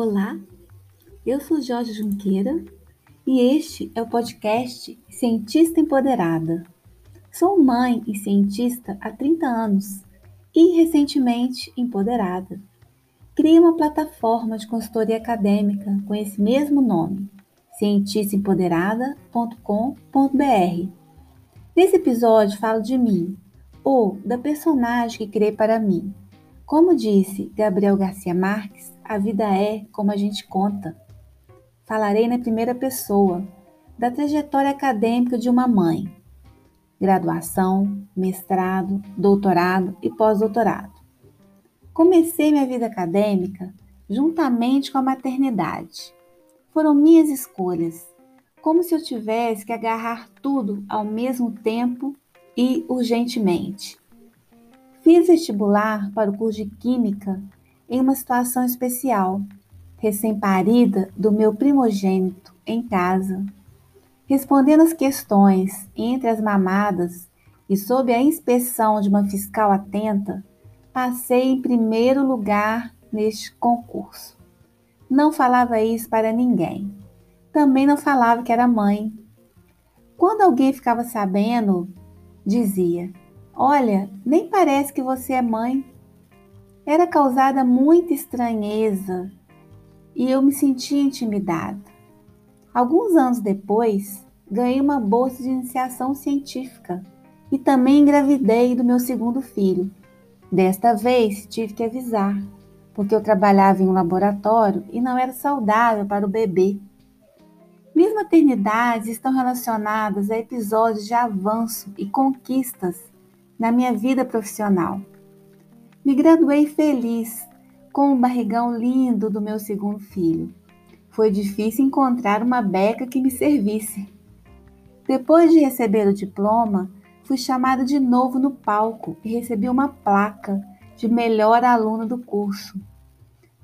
Olá, eu sou Jorge Junqueira e este é o podcast Cientista Empoderada. Sou mãe e cientista há 30 anos e recentemente empoderada. Criei uma plataforma de consultoria acadêmica com esse mesmo nome, cientistaempoderada.com.br. Nesse episódio falo de mim, ou da personagem que criei para mim. Como disse Gabriel Garcia Marques, a vida é como a gente conta. Falarei na primeira pessoa da trajetória acadêmica de uma mãe. Graduação, mestrado, doutorado e pós-doutorado. Comecei minha vida acadêmica juntamente com a maternidade. Foram minhas escolhas, como se eu tivesse que agarrar tudo ao mesmo tempo e urgentemente. Fiz vestibular para o curso de Química em uma situação especial, recém-parida do meu primogênito em casa. Respondendo as questões entre as mamadas e sob a inspeção de uma fiscal atenta, passei em primeiro lugar neste concurso. Não falava isso para ninguém. Também não falava que era mãe. Quando alguém ficava sabendo, dizia: Olha, nem parece que você é mãe era causada muita estranheza e eu me sentia intimidada. Alguns anos depois, ganhei uma bolsa de iniciação científica e também engravidei do meu segundo filho. Desta vez tive que avisar, porque eu trabalhava em um laboratório e não era saudável para o bebê. Minhas maternidades estão relacionadas a episódios de avanço e conquistas na minha vida profissional. Me graduei feliz, com o barrigão lindo do meu segundo filho. Foi difícil encontrar uma beca que me servisse. Depois de receber o diploma, fui chamada de novo no palco e recebi uma placa de melhor aluna do curso.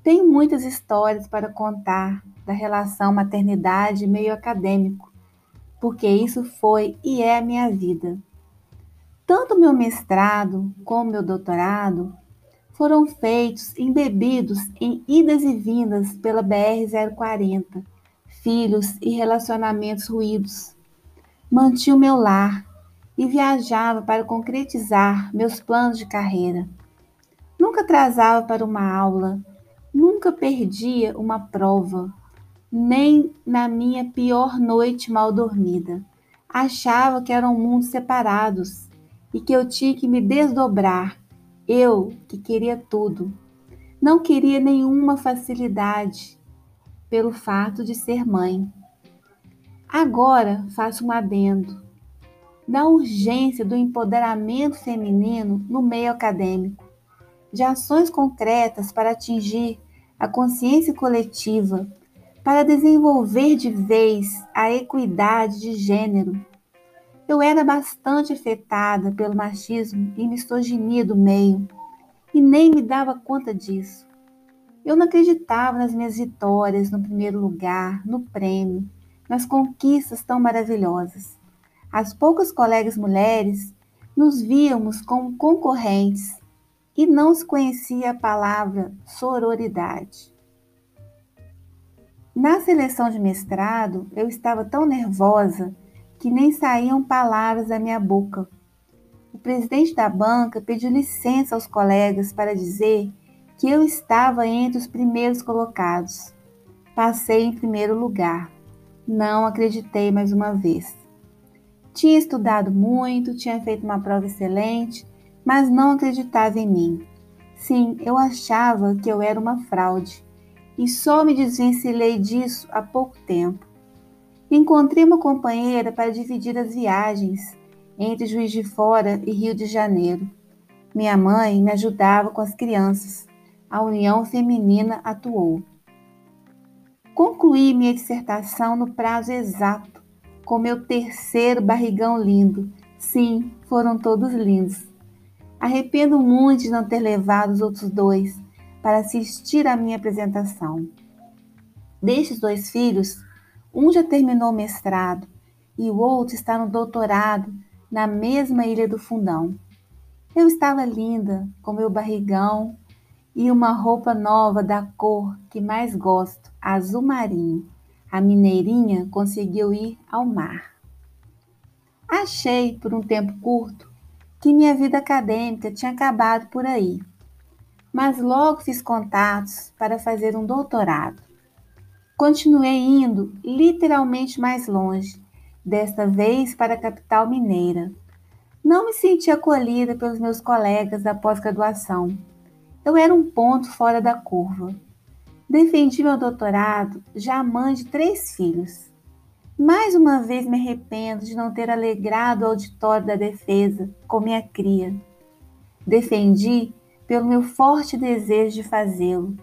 Tenho muitas histórias para contar da relação maternidade e meio acadêmico, porque isso foi e é a minha vida. Tanto meu mestrado como meu doutorado foram feitos embebidos em idas e vindas pela BR-040, filhos e relacionamentos ruídos. Mantinha o meu lar e viajava para concretizar meus planos de carreira. Nunca atrasava para uma aula, nunca perdia uma prova, nem na minha pior noite mal dormida. Achava que eram mundos separados e que eu tinha que me desdobrar eu, que queria tudo, não queria nenhuma facilidade pelo fato de ser mãe. Agora faço um adendo da urgência do empoderamento feminino no meio acadêmico, de ações concretas para atingir a consciência coletiva, para desenvolver de vez a equidade de gênero eu era bastante afetada pelo machismo e misoginia do meio e nem me dava conta disso. Eu não acreditava nas minhas vitórias no primeiro lugar, no prêmio, nas conquistas tão maravilhosas. As poucas colegas mulheres nos víamos como concorrentes e não se conhecia a palavra sororidade. Na seleção de mestrado, eu estava tão nervosa que nem saíam palavras da minha boca. O presidente da banca pediu licença aos colegas para dizer que eu estava entre os primeiros colocados. Passei em primeiro lugar. Não acreditei mais uma vez. Tinha estudado muito, tinha feito uma prova excelente, mas não acreditava em mim. Sim, eu achava que eu era uma fraude e só me desvencilhei disso há pouco tempo. Encontrei uma companheira para dividir as viagens entre Juiz de Fora e Rio de Janeiro. Minha mãe me ajudava com as crianças. A união feminina atuou. Concluí minha dissertação no prazo exato, com meu terceiro barrigão lindo. Sim, foram todos lindos. Arrependo muito de não ter levado os outros dois para assistir à minha apresentação. Destes dois filhos, um já terminou o mestrado e o outro está no doutorado na mesma Ilha do Fundão. Eu estava linda, com meu barrigão e uma roupa nova da cor que mais gosto, azul marinho. A mineirinha conseguiu ir ao mar. Achei, por um tempo curto, que minha vida acadêmica tinha acabado por aí. Mas logo fiz contatos para fazer um doutorado. Continuei indo literalmente mais longe, desta vez para a capital mineira. Não me senti acolhida pelos meus colegas da pós-graduação. Eu era um ponto fora da curva. Defendi meu doutorado já mãe de três filhos. Mais uma vez me arrependo de não ter alegrado o auditório da defesa com minha cria. Defendi pelo meu forte desejo de fazê-lo,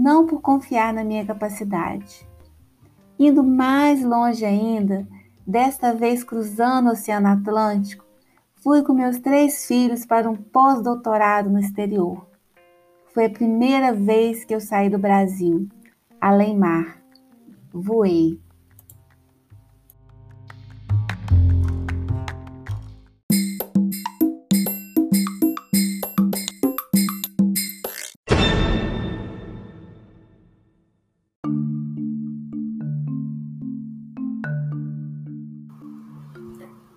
não por confiar na minha capacidade. Indo mais longe ainda, desta vez cruzando o Oceano Atlântico, fui com meus três filhos para um pós-doutorado no exterior. Foi a primeira vez que eu saí do Brasil, além mar. Voei.